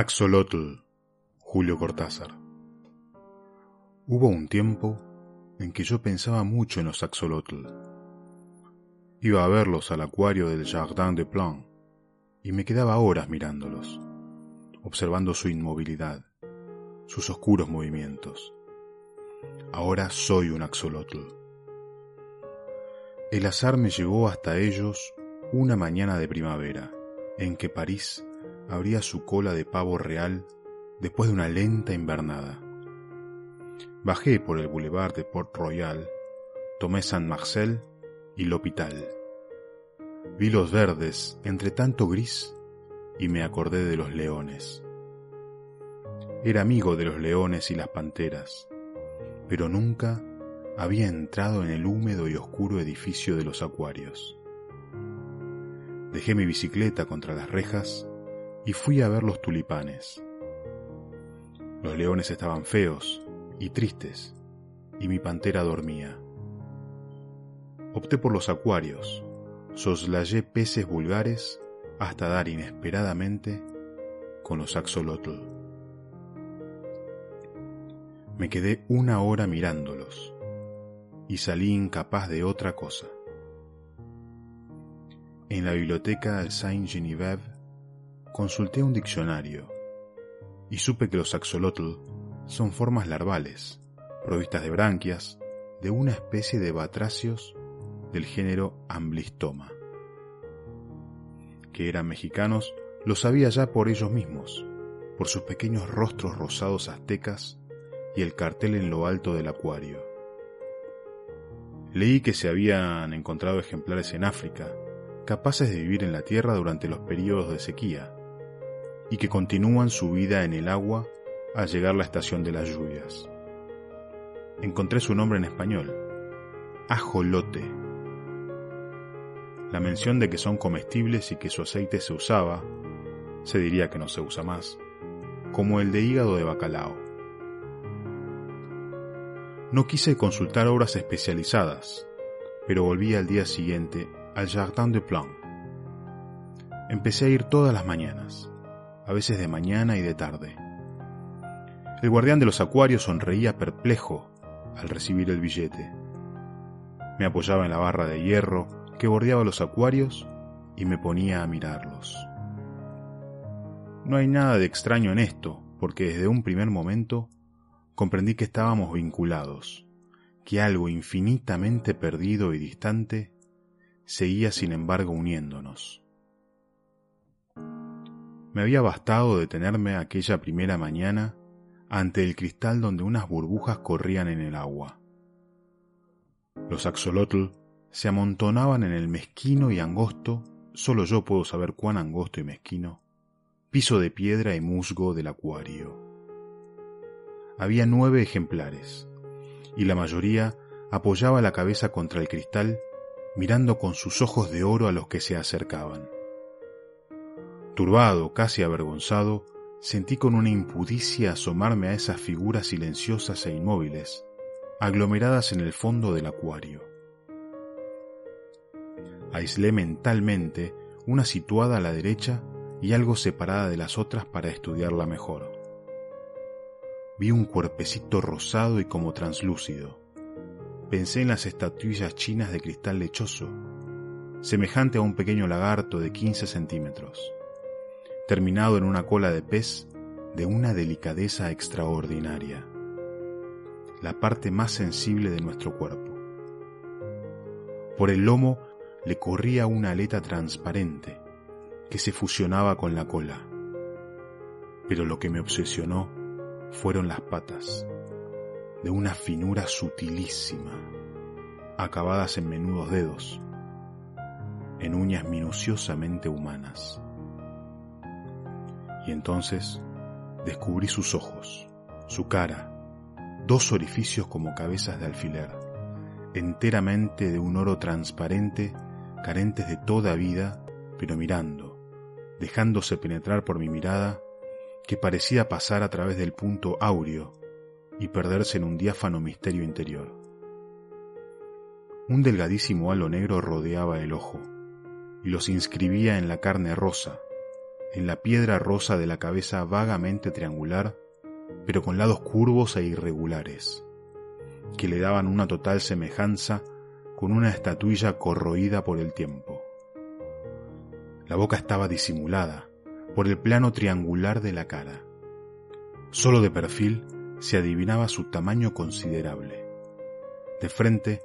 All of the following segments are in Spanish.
Axolotl, Julio Cortázar. Hubo un tiempo en que yo pensaba mucho en los axolotl. Iba a verlos al acuario del Jardin de Plan y me quedaba horas mirándolos, observando su inmovilidad, sus oscuros movimientos. Ahora soy un axolotl. El azar me llevó hasta ellos una mañana de primavera, en que París abría su cola de pavo real después de una lenta invernada. Bajé por el boulevard de Port Royal, tomé Saint Marcel y L'Hôpital. Vi los verdes entre tanto gris y me acordé de los leones. Era amigo de los leones y las panteras, pero nunca había entrado en el húmedo y oscuro edificio de los acuarios. Dejé mi bicicleta contra las rejas y fui a ver los tulipanes. Los leones estaban feos y tristes, y mi pantera dormía. Opté por los acuarios, soslayé peces vulgares hasta dar inesperadamente con los axolotl. Me quedé una hora mirándolos y salí incapaz de otra cosa. En la biblioteca Saint-Geneviève consulté un diccionario y supe que los axolotl son formas larvales, provistas de branquias, de una especie de batracios del género Amblistoma. Que eran mexicanos lo sabía ya por ellos mismos, por sus pequeños rostros rosados aztecas y el cartel en lo alto del acuario. Leí que se habían encontrado ejemplares en África, capaces de vivir en la Tierra durante los periodos de sequía, y que continúan su vida en el agua al llegar la estación de las lluvias. Encontré su nombre en español, ajolote. La mención de que son comestibles y que su aceite se usaba, se diría que no se usa más, como el de hígado de bacalao. No quise consultar obras especializadas, pero volví al día siguiente al Jardin de Plan. Empecé a ir todas las mañanas a veces de mañana y de tarde. El guardián de los acuarios sonreía perplejo al recibir el billete. Me apoyaba en la barra de hierro que bordeaba los acuarios y me ponía a mirarlos. No hay nada de extraño en esto, porque desde un primer momento comprendí que estábamos vinculados, que algo infinitamente perdido y distante seguía sin embargo uniéndonos. Me había bastado detenerme aquella primera mañana ante el cristal donde unas burbujas corrían en el agua. Los axolotl se amontonaban en el mezquino y angosto, solo yo puedo saber cuán angosto y mezquino, piso de piedra y musgo del acuario. Había nueve ejemplares, y la mayoría apoyaba la cabeza contra el cristal, mirando con sus ojos de oro a los que se acercaban. Turbado, casi avergonzado, sentí con una impudicia asomarme a esas figuras silenciosas e inmóviles, aglomeradas en el fondo del acuario. Aislé mentalmente una situada a la derecha y algo separada de las otras para estudiarla mejor. Vi un cuerpecito rosado y como translúcido. Pensé en las estatuillas chinas de cristal lechoso, semejante a un pequeño lagarto de 15 centímetros terminado en una cola de pez de una delicadeza extraordinaria, la parte más sensible de nuestro cuerpo. Por el lomo le corría una aleta transparente que se fusionaba con la cola. Pero lo que me obsesionó fueron las patas, de una finura sutilísima, acabadas en menudos dedos, en uñas minuciosamente humanas y entonces descubrí sus ojos, su cara, dos orificios como cabezas de alfiler, enteramente de un oro transparente, carentes de toda vida, pero mirando, dejándose penetrar por mi mirada, que parecía pasar a través del punto áureo y perderse en un diáfano misterio interior. Un delgadísimo halo negro rodeaba el ojo y los inscribía en la carne rosa, en la piedra rosa de la cabeza vagamente triangular, pero con lados curvos e irregulares, que le daban una total semejanza con una estatuilla corroída por el tiempo. La boca estaba disimulada por el plano triangular de la cara. Solo de perfil se adivinaba su tamaño considerable. De frente,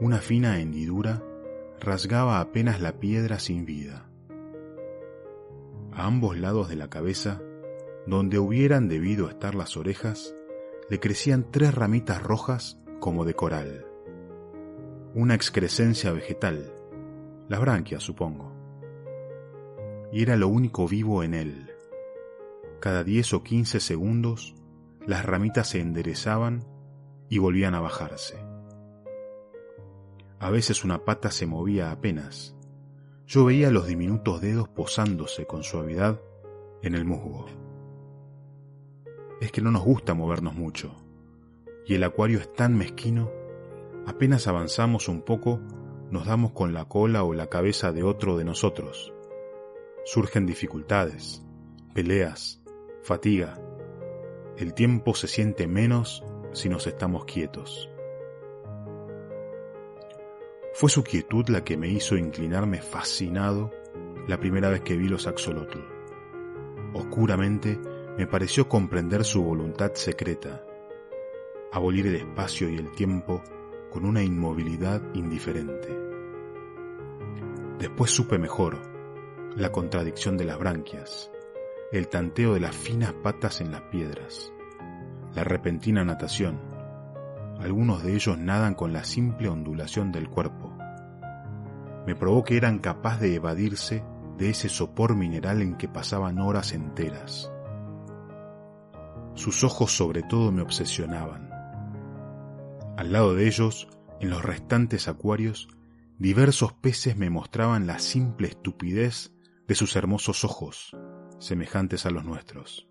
una fina hendidura rasgaba apenas la piedra sin vida. A ambos lados de la cabeza, donde hubieran debido estar las orejas, le crecían tres ramitas rojas como de coral. Una excrescencia vegetal, las branquias supongo. Y era lo único vivo en él. Cada diez o quince segundos, las ramitas se enderezaban y volvían a bajarse. A veces una pata se movía apenas. Yo veía los diminutos dedos posándose con suavidad en el musgo. Es que no nos gusta movernos mucho, y el acuario es tan mezquino, apenas avanzamos un poco, nos damos con la cola o la cabeza de otro de nosotros. Surgen dificultades, peleas, fatiga. El tiempo se siente menos si nos estamos quietos. Fue su quietud la que me hizo inclinarme fascinado la primera vez que vi los axolotl. Oscuramente me pareció comprender su voluntad secreta, abolir el espacio y el tiempo con una inmovilidad indiferente. Después supe mejor la contradicción de las branquias, el tanteo de las finas patas en las piedras, la repentina natación, algunos de ellos nadan con la simple ondulación del cuerpo. Me probó que eran capaz de evadirse de ese sopor mineral en que pasaban horas enteras. Sus ojos sobre todo me obsesionaban. Al lado de ellos, en los restantes acuarios, diversos peces me mostraban la simple estupidez de sus hermosos ojos, semejantes a los nuestros.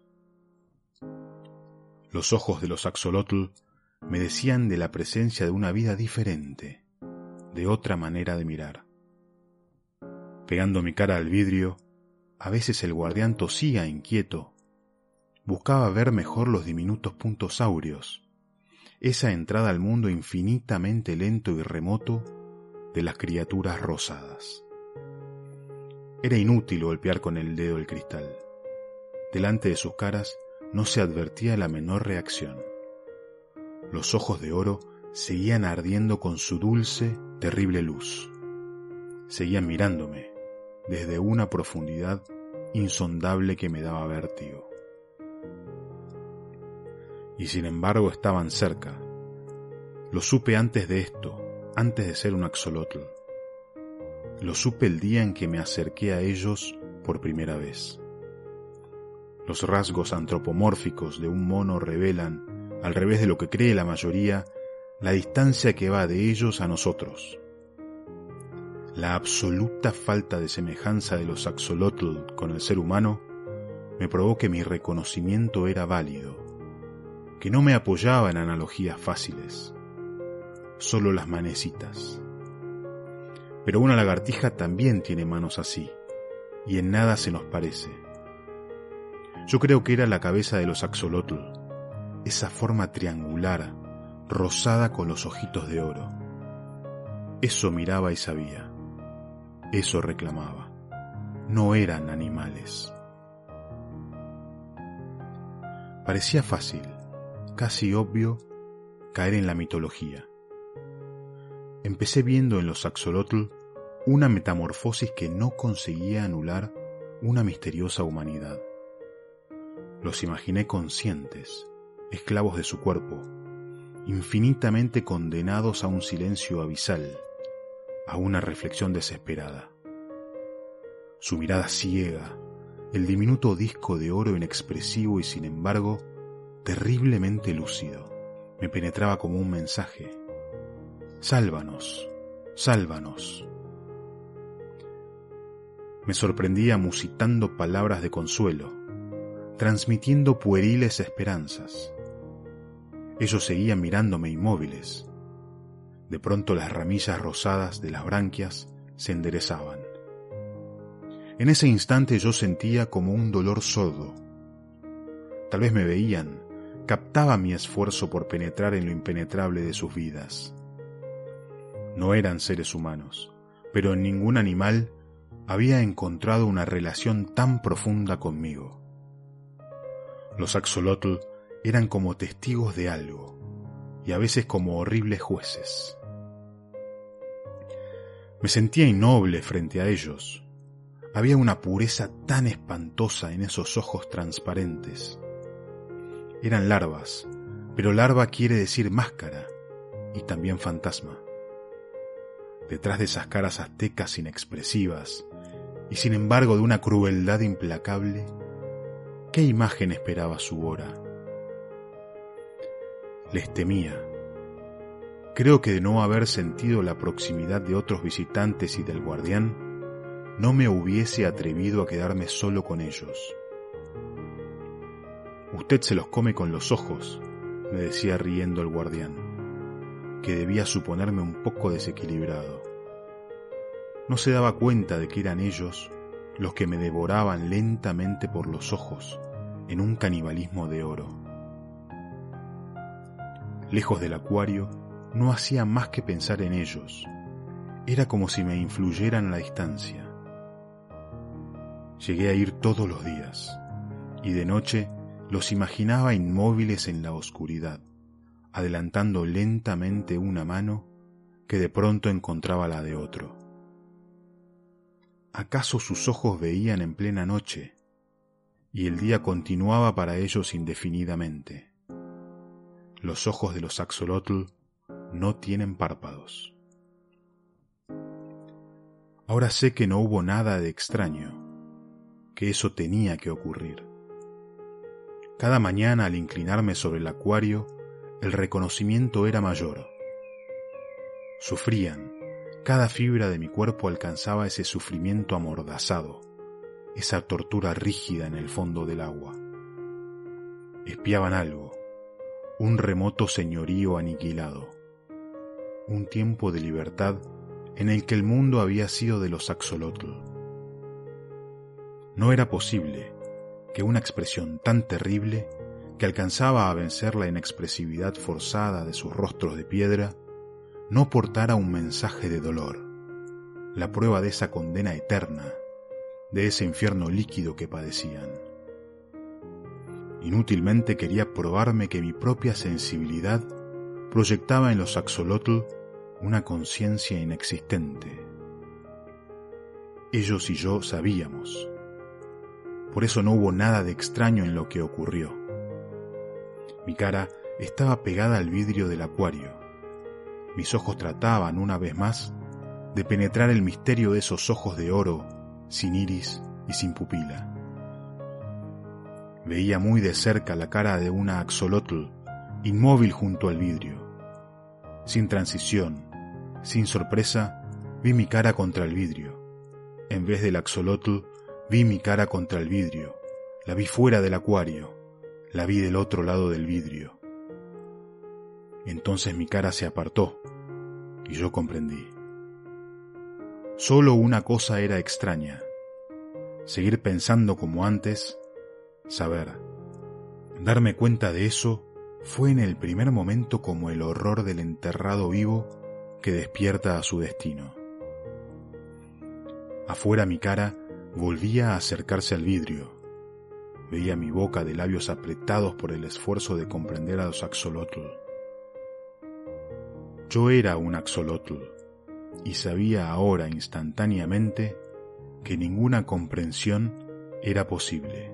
Los ojos de los axolotl me decían de la presencia de una vida diferente, de otra manera de mirar. Pegando mi cara al vidrio, a veces el guardián tosía inquieto. Buscaba ver mejor los diminutos puntos áureos, esa entrada al mundo infinitamente lento y remoto de las criaturas rosadas. Era inútil golpear con el dedo el cristal. Delante de sus caras no se advertía la menor reacción. Los ojos de oro seguían ardiendo con su dulce, terrible luz. Seguían mirándome desde una profundidad insondable que me daba vértigo. Y sin embargo estaban cerca. Lo supe antes de esto, antes de ser un axolotl. Lo supe el día en que me acerqué a ellos por primera vez. Los rasgos antropomórficos de un mono revelan al revés de lo que cree la mayoría, la distancia que va de ellos a nosotros. La absoluta falta de semejanza de los axolotl con el ser humano me probó que mi reconocimiento era válido, que no me apoyaba en analogías fáciles, solo las manecitas. Pero una lagartija también tiene manos así, y en nada se nos parece. Yo creo que era la cabeza de los axolotl, esa forma triangular, rosada con los ojitos de oro. Eso miraba y sabía. Eso reclamaba. No eran animales. Parecía fácil, casi obvio, caer en la mitología. Empecé viendo en los axolotl una metamorfosis que no conseguía anular una misteriosa humanidad. Los imaginé conscientes, esclavos de su cuerpo, infinitamente condenados a un silencio abisal, a una reflexión desesperada. Su mirada ciega, el diminuto disco de oro inexpresivo y sin embargo terriblemente lúcido, me penetraba como un mensaje. Sálvanos, sálvanos. Me sorprendía musitando palabras de consuelo, transmitiendo pueriles esperanzas. Ellos seguían mirándome inmóviles. De pronto las ramillas rosadas de las branquias se enderezaban. En ese instante yo sentía como un dolor sordo. Tal vez me veían, captaba mi esfuerzo por penetrar en lo impenetrable de sus vidas. No eran seres humanos, pero en ningún animal había encontrado una relación tan profunda conmigo. Los axolotl eran como testigos de algo, y a veces como horribles jueces. Me sentía innoble frente a ellos. Había una pureza tan espantosa en esos ojos transparentes. Eran larvas, pero larva quiere decir máscara y también fantasma. Detrás de esas caras aztecas inexpresivas y sin embargo de una crueldad implacable, ¿qué imagen esperaba su hora? Les temía Creo que de no haber sentido la proximidad de otros visitantes y del guardián, no me hubiese atrevido a quedarme solo con ellos. Usted se los come con los ojos, me decía riendo el guardián, que debía suponerme un poco desequilibrado. No se daba cuenta de que eran ellos los que me devoraban lentamente por los ojos en un canibalismo de oro. Lejos del acuario, no hacía más que pensar en ellos. Era como si me influyeran la distancia. Llegué a ir todos los días, y de noche los imaginaba inmóviles en la oscuridad, adelantando lentamente una mano que de pronto encontraba la de otro. ¿Acaso sus ojos veían en plena noche y el día continuaba para ellos indefinidamente? Los ojos de los axolotl no tienen párpados. Ahora sé que no hubo nada de extraño, que eso tenía que ocurrir. Cada mañana al inclinarme sobre el acuario, el reconocimiento era mayor. Sufrían, cada fibra de mi cuerpo alcanzaba ese sufrimiento amordazado, esa tortura rígida en el fondo del agua. Espiaban algo, un remoto señorío aniquilado un tiempo de libertad en el que el mundo había sido de los axolotl. No era posible que una expresión tan terrible que alcanzaba a vencer la inexpresividad forzada de sus rostros de piedra, no portara un mensaje de dolor, la prueba de esa condena eterna, de ese infierno líquido que padecían. Inútilmente quería probarme que mi propia sensibilidad proyectaba en los axolotl una conciencia inexistente. Ellos y yo sabíamos. Por eso no hubo nada de extraño en lo que ocurrió. Mi cara estaba pegada al vidrio del acuario. Mis ojos trataban, una vez más, de penetrar el misterio de esos ojos de oro, sin iris y sin pupila. Veía muy de cerca la cara de una axolotl, inmóvil junto al vidrio, sin transición, sin sorpresa, vi mi cara contra el vidrio. En vez del axolotl, vi mi cara contra el vidrio. La vi fuera del acuario. La vi del otro lado del vidrio. Entonces mi cara se apartó y yo comprendí. Solo una cosa era extraña. Seguir pensando como antes, saber. Darme cuenta de eso fue en el primer momento como el horror del enterrado vivo que despierta a su destino. Afuera mi cara volvía a acercarse al vidrio. Veía mi boca de labios apretados por el esfuerzo de comprender a los axolotl. Yo era un axolotl y sabía ahora instantáneamente que ninguna comprensión era posible.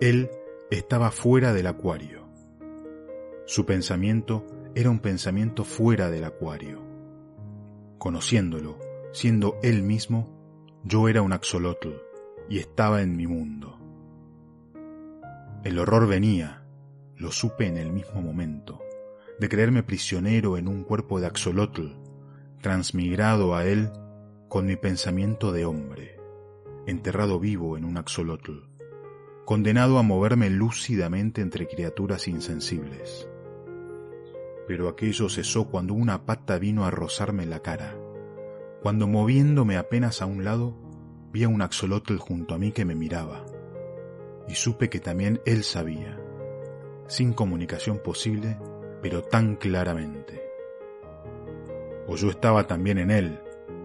Él estaba fuera del acuario. Su pensamiento era un pensamiento fuera del acuario. Conociéndolo, siendo él mismo, yo era un axolotl y estaba en mi mundo. El horror venía, lo supe en el mismo momento, de creerme prisionero en un cuerpo de axolotl, transmigrado a él con mi pensamiento de hombre, enterrado vivo en un axolotl, condenado a moverme lúcidamente entre criaturas insensibles pero aquello cesó cuando una pata vino a rozarme la cara, cuando moviéndome apenas a un lado, vi a un axolotl junto a mí que me miraba, y supe que también él sabía, sin comunicación posible, pero tan claramente. O yo estaba también en él,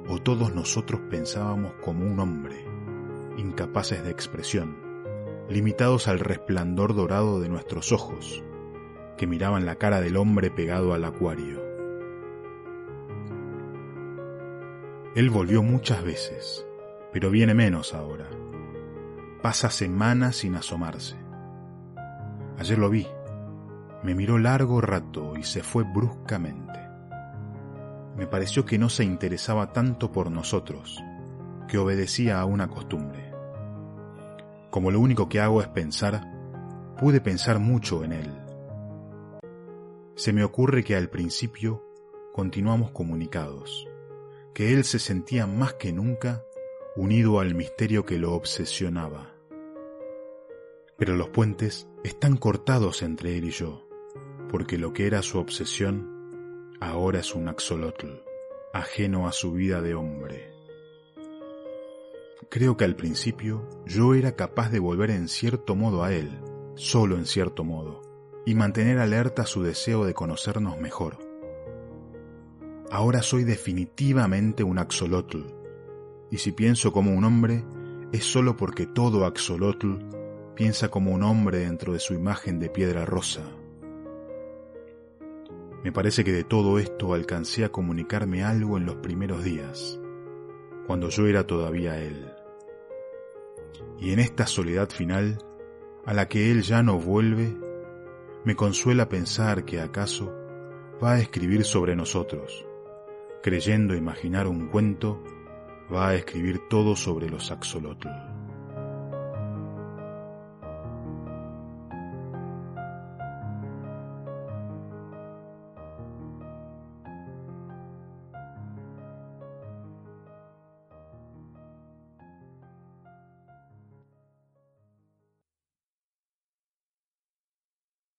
o todos nosotros pensábamos como un hombre, incapaces de expresión, limitados al resplandor dorado de nuestros ojos, que miraban la cara del hombre pegado al acuario. Él volvió muchas veces, pero viene menos ahora. Pasa semanas sin asomarse. Ayer lo vi. Me miró largo rato y se fue bruscamente. Me pareció que no se interesaba tanto por nosotros, que obedecía a una costumbre. Como lo único que hago es pensar, pude pensar mucho en él. Se me ocurre que al principio continuamos comunicados, que él se sentía más que nunca unido al misterio que lo obsesionaba. Pero los puentes están cortados entre él y yo, porque lo que era su obsesión ahora es un axolotl, ajeno a su vida de hombre. Creo que al principio yo era capaz de volver en cierto modo a él, solo en cierto modo, y mantener alerta su deseo de conocernos mejor. Ahora soy definitivamente un axolotl, y si pienso como un hombre, es solo porque todo axolotl piensa como un hombre dentro de su imagen de piedra rosa. Me parece que de todo esto alcancé a comunicarme algo en los primeros días, cuando yo era todavía él. Y en esta soledad final, a la que él ya no vuelve, me consuela pensar que acaso va a escribir sobre nosotros, creyendo imaginar un cuento va a escribir todo sobre los axolotl.